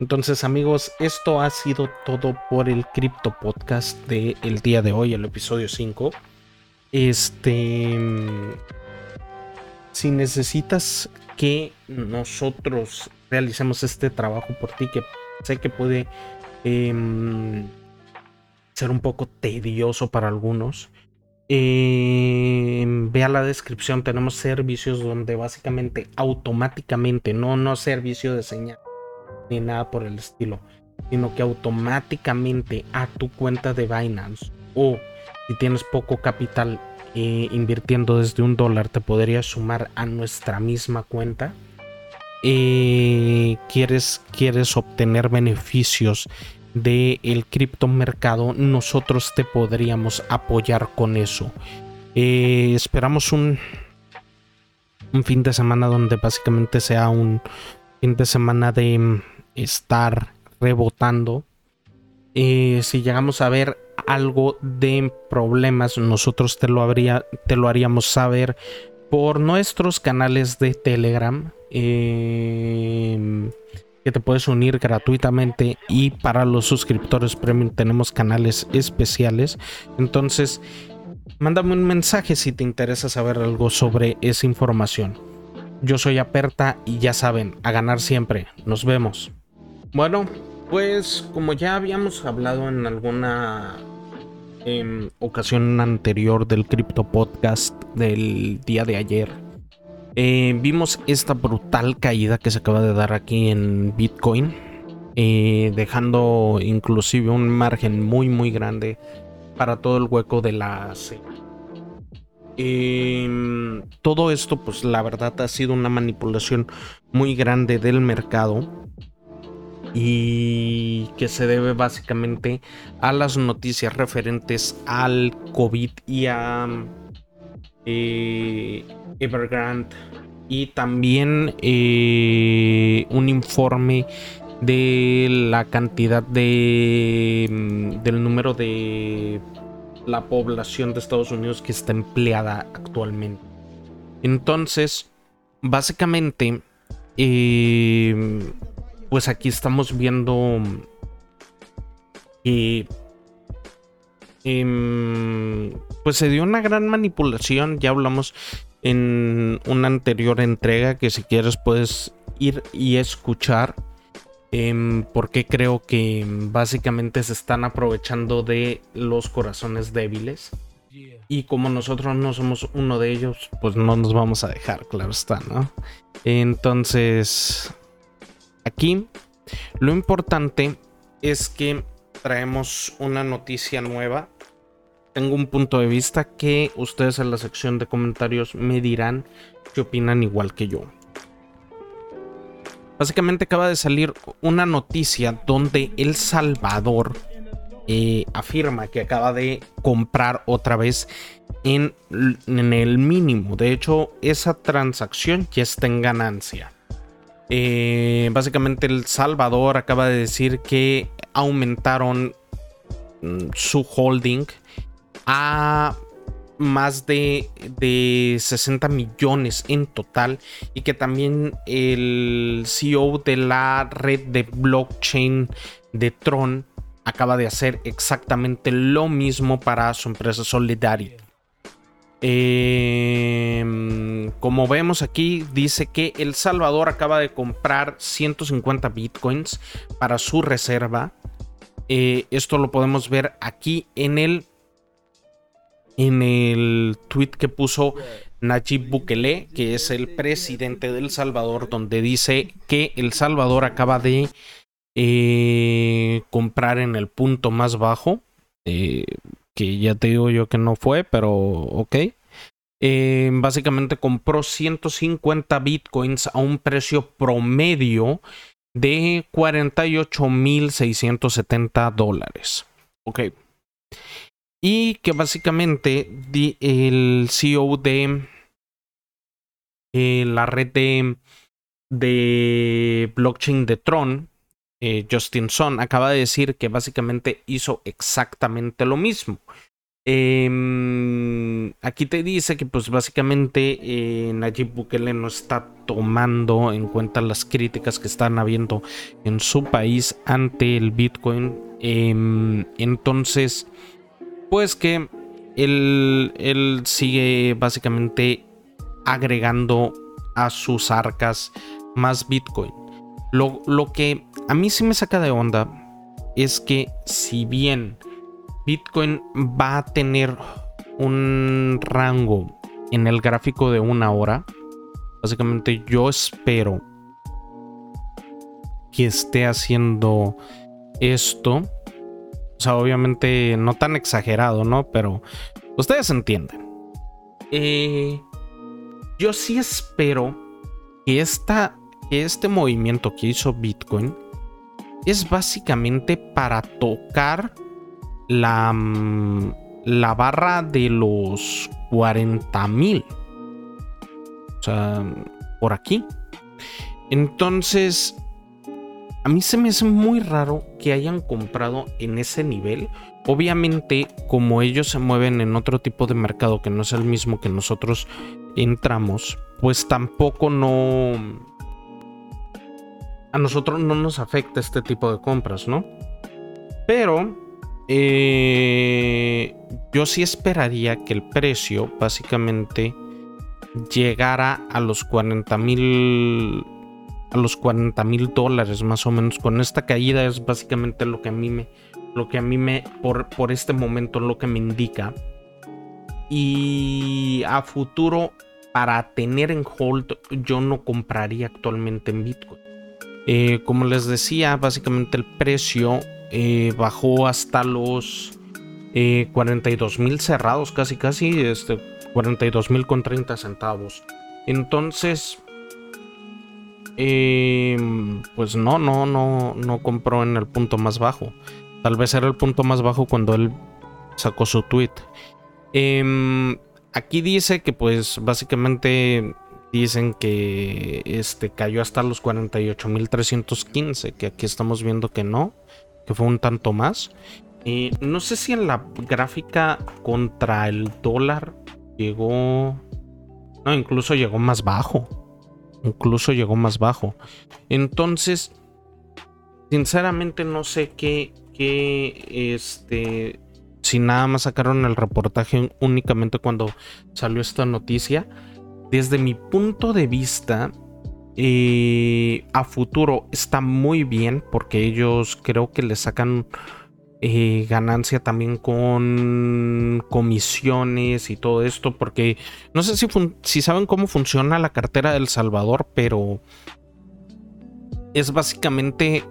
Entonces amigos, esto ha sido todo por el Crypto Podcast del el día de hoy, el episodio 5. Este... Si necesitas que nosotros realicemos este trabajo por ti, que sé que puede em, ser un poco tedioso para algunos, eh, vea la descripción, tenemos servicios donde básicamente automáticamente, no, no servicio de señal ni nada por el estilo, sino que automáticamente a tu cuenta de Binance o si tienes poco capital eh, invirtiendo desde un dólar te podría sumar a nuestra misma cuenta. Eh, quieres, quieres obtener beneficios del el criptomercado, nosotros te podríamos apoyar con eso. Eh, esperamos un, un fin de semana donde básicamente sea un fin de semana de estar rebotando. Eh, si llegamos a ver algo de problemas, nosotros te lo, habría, te lo haríamos saber por nuestros canales de Telegram. Eh, que te puedes unir gratuitamente y para los suscriptores premium tenemos canales especiales. Entonces, mándame un mensaje si te interesa saber algo sobre esa información. Yo soy Aperta y ya saben, a ganar siempre. Nos vemos. Bueno, pues como ya habíamos hablado en alguna em, ocasión anterior del Crypto Podcast del día de ayer, eh, vimos esta brutal caída que se acaba de dar aquí en Bitcoin, eh, dejando inclusive un margen muy muy grande para todo el hueco de la C. Em, todo esto, pues la verdad ha sido una manipulación muy grande del mercado y que se debe básicamente a las noticias referentes al COVID y a eh, Evergrande y también eh, un informe de la cantidad de mm, del número de la población de Estados Unidos que está empleada actualmente. Entonces, básicamente, eh, pues aquí estamos viendo que em, pues se dio una gran manipulación, ya hablamos en una anterior entrega que si quieres puedes ir y escuchar em, porque creo que básicamente se están aprovechando de los corazones débiles. Y como nosotros no somos uno de ellos, pues no nos vamos a dejar, claro está, ¿no? Entonces, aquí lo importante es que traemos una noticia nueva tengo un punto de vista que ustedes en la sección de comentarios me dirán qué opinan igual que yo. Básicamente acaba de salir una noticia donde El Salvador eh, afirma que acaba de comprar otra vez en, el mínimo. De hecho, esa transacción ya está en ganancia. Eh, básicamente El Salvador acaba de decir que aumentaron mm, su holding a más de, 60 millones en total y que también el CEO de la red de blockchain de Tron acaba de hacer exactamente lo mismo para su empresa Solidarity. Em, como vemos aquí, dice que El Salvador acaba de comprar 150 bitcoins para su reserva. Eh, esto lo podemos ver aquí en el en el tweet que puso Nayib Bukele, que es el presidente de El Salvador, donde dice que El Salvador acaba de eh, comprar en el punto más bajo, eh, que ya te digo yo que no fue, pero ok. Eh, básicamente compró 150 bitcoins a un precio promedio de 48.670 dólares. Ok y que básicamente el CEO de eh, la red de, blockchain de Tron, eh, Justin Son, acaba de decir que básicamente hizo exactamente lo mismo. Em, aquí te dice que pues básicamente eh, Nayib Bukele no está tomando en cuenta las críticas que están habiendo en su país ante el Bitcoin. Em, entonces, pues que él, él sigue básicamente agregando a sus arcas más Bitcoin. Lo, lo que a mí sí me saca de onda es que si bien Bitcoin va a tener un rango en el gráfico de una hora, básicamente yo espero que esté haciendo esto. O sea, obviamente no tan exagerado, ¿no? Pero ustedes entienden. Eh, yo sí espero que, esta, que este movimiento que hizo Bitcoin es básicamente para tocar la, mm, la barra de los 40 mil. O sea, por aquí. Entonces, a mí se me hace muy raro que hayan comprado en ese nivel. Obviamente, como ellos se mueven en otro tipo de mercado que no es el mismo que nosotros entramos, pues tampoco no... A nosotros no nos afecta este tipo de compras, ¿no? Pero eh, yo sí esperaría que el precio básicamente llegara a los 40 mil a los 40 mil dólares más o menos con esta caída es básicamente lo que a mí me lo que a mí me por, por este momento lo que me indica y a futuro para tener en hold yo no compraría actualmente en Bitcoin. Eh, como les decía, básicamente el precio eh, bajó hasta los 42 eh, mil cerrados, casi casi, este, 42 mil con 30 centavos. Entonces, pues no, no, no, no compró en el punto más bajo. Tal vez era el punto más bajo cuando él sacó su tweet. Em, Aquí dice que pues básicamente dicen que este cayó hasta los 48.315, que aquí estamos viendo que no, que fue un tanto más. Y no sé si en la gráfica contra el dólar llegó... No, incluso llegó más bajo. Incluso llegó más bajo. Entonces, sinceramente no sé qué, qué este, si nada más sacaron el reportaje únicamente cuando salió esta noticia. Desde mi punto de vista, eh, a futuro está muy bien porque ellos creo que le sacan eh, ganancia también con comisiones y todo esto porque no sé si, si saben cómo funciona la cartera del Salvador, pero es básicamente...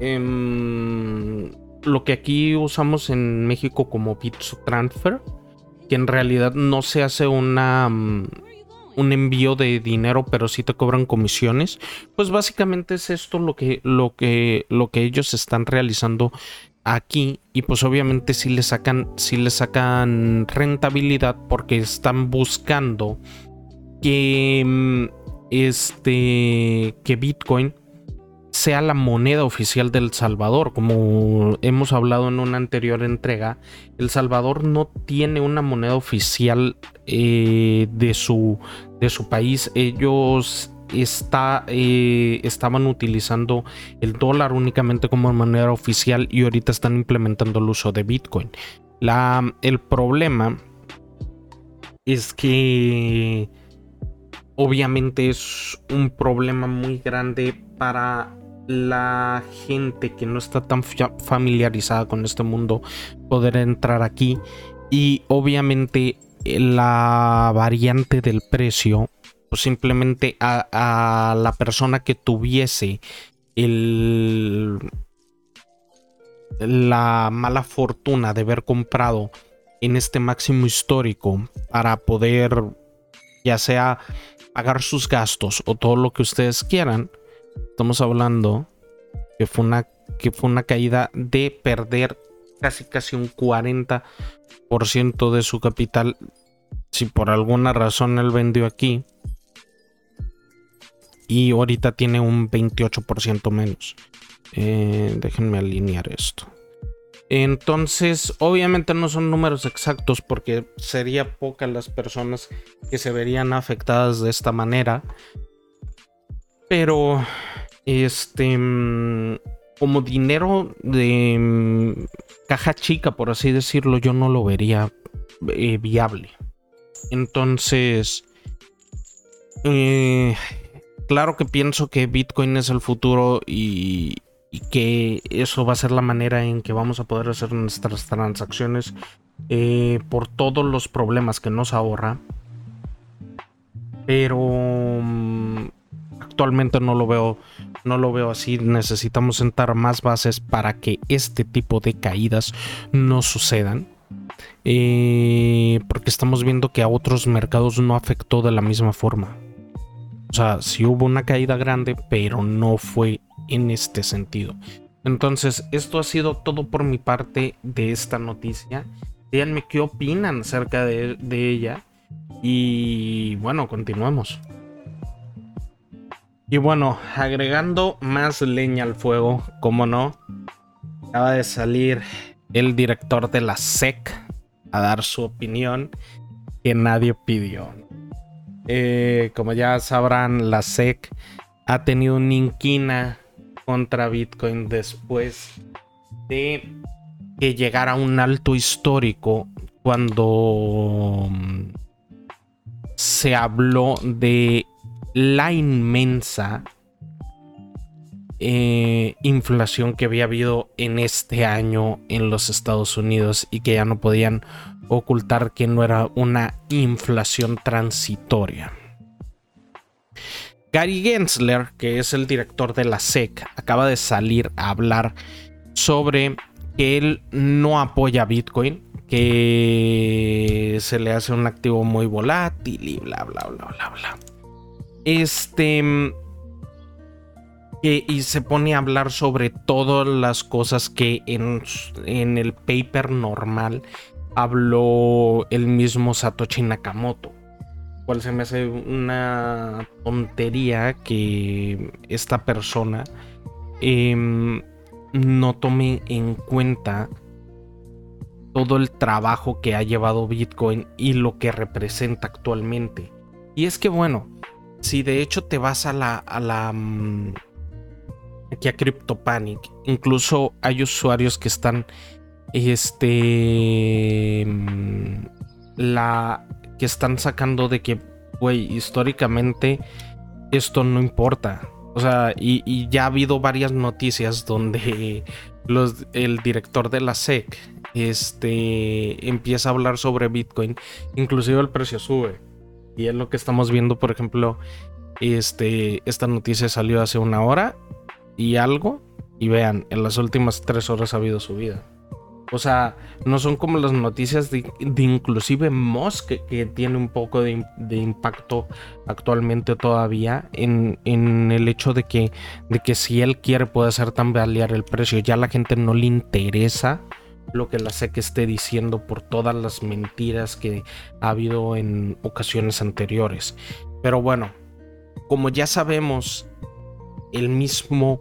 Em, lo que aquí usamos en México como Bitso Transfer, que en realidad no se hace una un envío de dinero, pero sí te cobran comisiones. Pues básicamente es esto lo que, lo que, lo que ellos están realizando aquí. Y pues obviamente sí le sacan, le sacan rentabilidad porque están buscando que mm, este que Bitcoin sea la moneda oficial del Salvador. Como hemos hablado en una anterior entrega, El Salvador no tiene una moneda oficial eh, de, su, de su país. Ellos está, eh, estaban utilizando el dólar únicamente como moneda oficial y ahorita están implementando el uso de Bitcoin. La, el problema es que obviamente es un problema muy grande para la gente que no está tan familiarizada con este mundo poder entrar aquí y obviamente la variante del precio pues simplemente a, la persona que tuviese la mala fortuna de haber comprado en este máximo histórico para poder ya sea pagar sus gastos o todo lo que ustedes quieran Estamos hablando que fue una, que fue una caída de perder casi casi un 40% de su capital. Si por alguna razón él vendió aquí. Y ahorita tiene un 28% menos. Eh, déjenme alinear esto. Entonces, obviamente no son números exactos porque sería pocas las personas que se verían afectadas de esta manera. Pero, este, mm, como dinero de mm, caja chica, por así decirlo, yo no lo vería eh, viable. Entonces, eh, claro que pienso que Bitcoin es el futuro y, que eso va a ser la manera en que vamos a poder hacer nuestras transacciones eh, por todos los problemas que nos ahorra. Pero mm, actualmente no lo veo, no lo veo así. Necesitamos sentar más bases para que este tipo de caídas no sucedan. Eh, porque estamos viendo que a otros mercados no afectó de la misma forma. O sea, sí hubo una caída grande, pero no fue en este sentido. Entonces, esto ha sido todo por mi parte de esta noticia. Díganme qué opinan acerca de, de ella. Y bueno, continuemos. Y bueno, agregando más leña al fuego, como no, acaba de salir el director de la SEC a dar su opinión que nadie pidió. Eh, como ya sabrán, la SEC ha tenido una inquina contra Bitcoin después de que llegara a un alto histórico cuando mm, se habló de la inmensa eh, inflación que había habido en este año en los Estados Unidos y que ya no podían ocultar que no era una inflación transitoria. Gary Gensler, que es el director de la SEC, acaba de salir a hablar sobre que él no apoya Bitcoin, que se le hace un activo muy volátil y bla bla bla bla bla. Este y se pone a hablar sobre todas las cosas que en, en, el paper normal habló el mismo Satoshi Nakamoto. Cual se me hace una tontería que esta persona em, no tome en cuenta todo el trabajo que ha llevado Bitcoin y lo que representa actualmente. Y es que bueno, si de hecho te vas a la, a la mm, aquí a CryptoPanic. Incluso hay usuarios que están. Este. Mm, la. que están sacando de que, güey, históricamente esto no importa. O sea, y, ya ha habido varias noticias donde los, el director de la SEC este, empieza a hablar sobre Bitcoin. Inclusive el precio sube. Y es lo que estamos viendo, por ejemplo, este, esta noticia salió hace una hora y algo. Y vean, en las últimas tres horas ha habido subida. O sea, no son como las noticias de, inclusive Musk, que, tiene un poco de, impacto actualmente todavía en, el hecho de que, de que si él quiere puede hacer tambalear el precio. Ya la gente no le interesa lo que la SEC esté diciendo por todas las mentiras que ha habido en ocasiones anteriores. Pero bueno, como ya sabemos, el mismo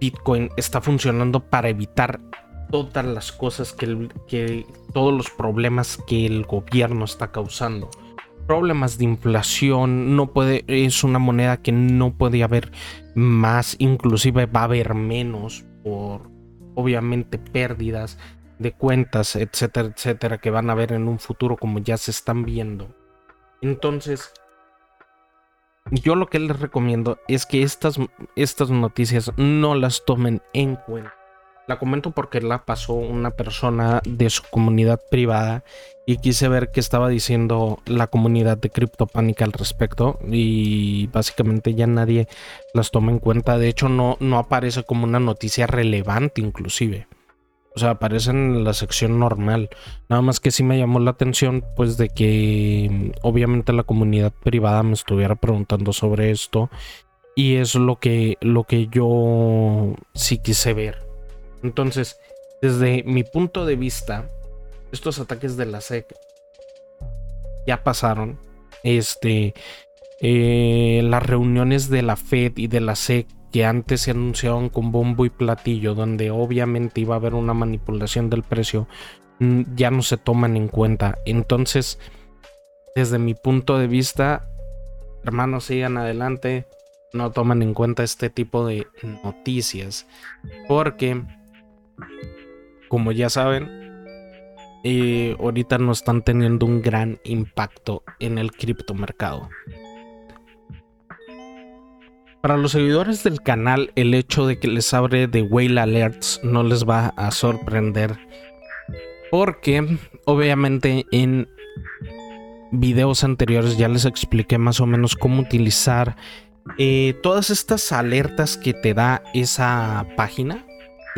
Bitcoin está funcionando para evitar todas las cosas que, que, todos los problemas que el gobierno está causando. Problemas de inflación, no puede, es una moneda que no puede haber más, inclusive va a haber menos por obviamente pérdidas de cuentas, etcétera, etcétera, que van a haber en un futuro como ya se están viendo. Entonces, yo lo que les recomiendo es que estas, estas noticias no las tomen en cuenta. La comento porque la pasó una persona de su comunidad privada y quise ver qué estaba diciendo la comunidad de CryptoPanic al respecto y básicamente ya nadie las toma en cuenta. De hecho no, no aparece como una noticia relevante inclusive. O sea, aparece en la sección normal. Nada más que sí me llamó la atención, pues, de que obviamente la comunidad privada me estuviera preguntando sobre esto. Y es lo que, lo que yo sí quise ver. Entonces, desde mi punto de vista, estos ataques de la SEC ya pasaron. Este, eh, las reuniones de la Fed y de la SEC que antes se anunciaban con bombo y platillo, donde obviamente iba a haber una manipulación del precio, mm, ya no se toman en cuenta. Entonces, desde mi punto de vista, hermanos, sigan adelante, no toman en cuenta este tipo de noticias, porque, como ya saben, eh, ahorita no están teniendo un gran impacto en el criptomercado. Para los seguidores del canal, el hecho de que les abre de Whale Alerts no les va a sorprender. Porque obviamente en videos anteriores ya les expliqué más o menos cómo utilizar eh, todas estas alertas que te da esa página.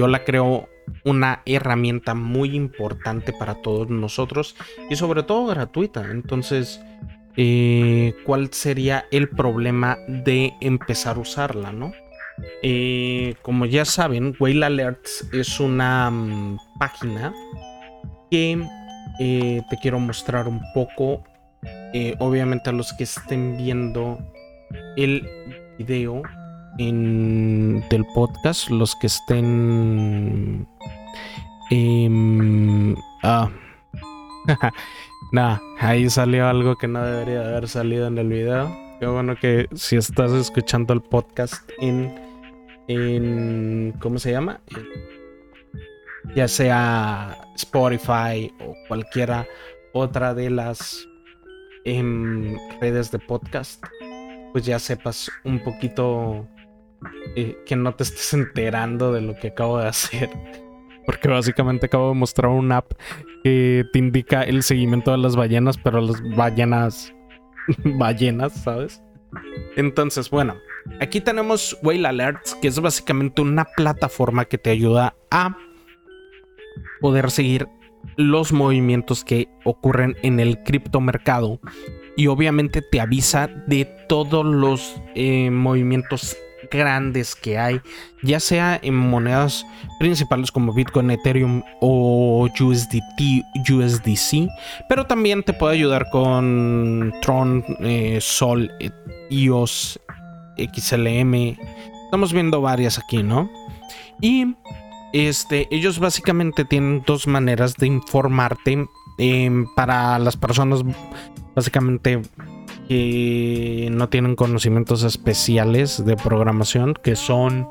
Yo la creo una herramienta muy importante para todos nosotros y sobre todo gratuita. Entonces, eh, ¿cuál sería el problema de empezar a usarla, no? Eh, como ya saben, Whale Alerts es una mm, página que eh, te quiero mostrar un poco. obviamente a los que estén viendo el video del podcast, los que estén... Eh, ah. nah, ahí salió algo que no debería haber salido en el video. Qué bueno que si estás escuchando el podcast en... en ¿Cómo se llama? Ya sea Spotify o cualquiera otra de las em, redes de podcast, pues ya sepas un poquito eh, que no te estés enterando de lo que acabo de hacer. Porque básicamente acabo de mostrar una app que te indica el seguimiento de las ballenas, pero las ballenas. ballenas, ¿sabes? Entonces, bueno, aquí tenemos Whale Alerts, que es básicamente una plataforma que te ayuda a poder seguir los movimientos que ocurren en el criptomercado y obviamente te avisa de todos los eh, movimientos grandes que hay, ya sea en monedas principales como Bitcoin, Ethereum o USDT, USDC, pero también te puede ayudar con Tron, eh, Sol, iOS, XLM. Estamos viendo varias aquí, ¿no? Y este, ellos básicamente tienen dos maneras de informarte em, para las personas básicamente que no tienen conocimientos especiales de programación, que son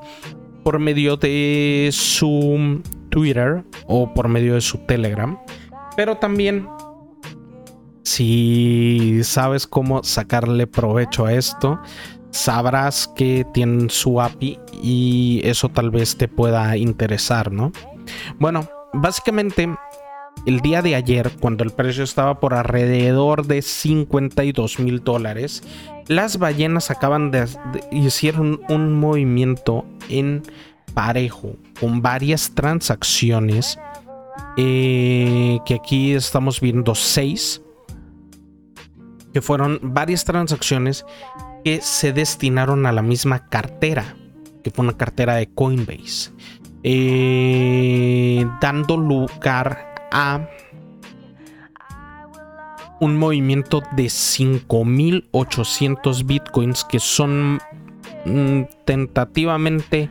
por medio de su Twitter o por medio de su Telegram. Pero también, si sabes cómo sacarle provecho a esto, sabrás que tienen su API y eso tal vez te pueda interesar, ¿no? Bueno, básicamente el día de ayer, cuando el precio estaba por alrededor de 52 mil dólares, las ballenas acaban de, hicieron un movimiento en parejo con varias transacciones eh, que aquí estamos viendo seis que fueron varias transacciones que se destinaron a la misma cartera que fue una cartera de Coinbase eh, dando lugar a un movimiento de 5.800 bitcoins que son mm, tentativamente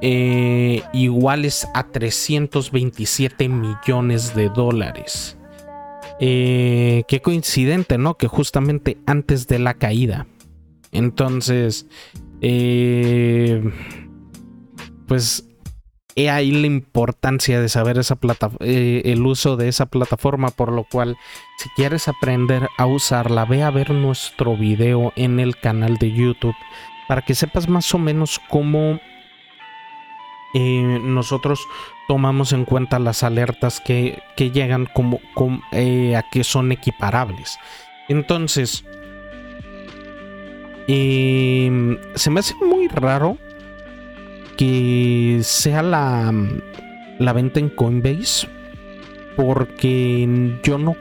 eh, iguales a 327 millones de dólares. Eh, qué coincidente, ¿no? Que justamente antes de la caída. Entonces, eh, pues He ahí la importancia de saber esa plata eh, el uso de esa plataforma, por lo cual si quieres aprender a usarla, ve a ver nuestro video en el canal de YouTube para que sepas más o menos cómo eh, nosotros tomamos en cuenta las alertas que, llegan como, eh, a que son equiparables. Entonces, se me hace muy raro que sea la, la venta en Coinbase. Porque yo no.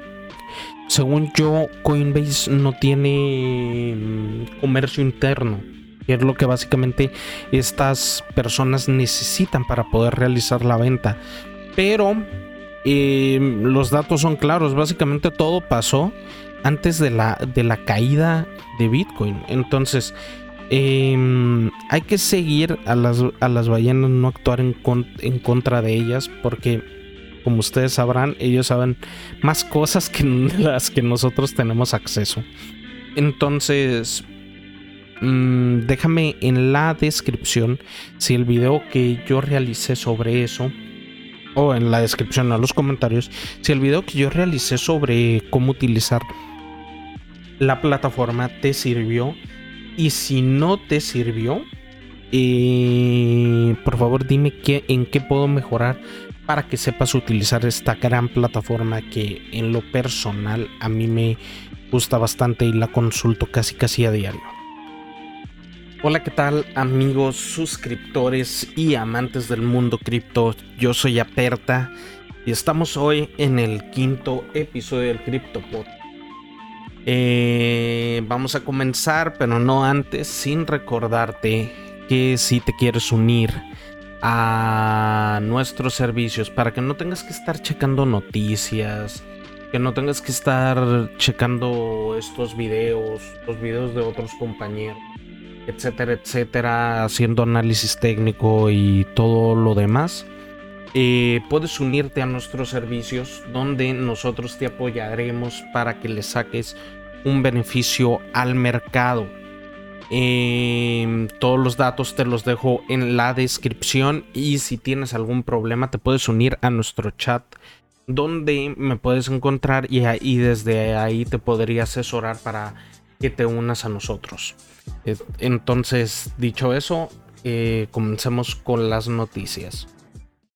Según yo, Coinbase no tiene mm, comercio interno. Que es lo que básicamente estas personas necesitan para poder realizar la venta. Pero em, los datos son claros. Básicamente todo pasó antes de la, de la caída de Bitcoin. Entonces, Em, hay que seguir a las, a las ballenas, no actuar en, en, contra de ellas, porque como ustedes sabrán, ellos saben más cosas que las que nosotros tenemos acceso. Entonces, mm, déjame en la descripción si el video que yo realicé sobre eso, o en la descripción, a los comentarios, si el video que yo realicé sobre cómo utilizar la plataforma te sirvió y si no te sirvió, eh, por favor dime qué, en qué puedo mejorar para que sepas utilizar esta gran plataforma que en lo personal a mí me gusta bastante y la consulto casi casi a diario. Hola, ¿qué tal amigos, suscriptores y amantes del mundo cripto? Yo soy Aperta y estamos hoy en el quinto episodio del CryptoPod eh, vamos a comenzar, pero no antes, sin recordarte que si te quieres unir a nuestros servicios para que no tengas que estar checando noticias, que no tengas que estar checando estos videos, los videos de otros compañeros, etcétera, etcétera, haciendo análisis técnico y todo lo demás. Eh, puedes unirte a nuestros servicios donde nosotros te apoyaremos para que le saques un beneficio al mercado. Em, todos los datos te los dejo en la descripción y si tienes algún problema te puedes unir a nuestro chat donde me puedes encontrar y, ahí, desde ahí te podría asesorar para que te unas a nosotros. Entonces, dicho eso, eh, comencemos con las noticias.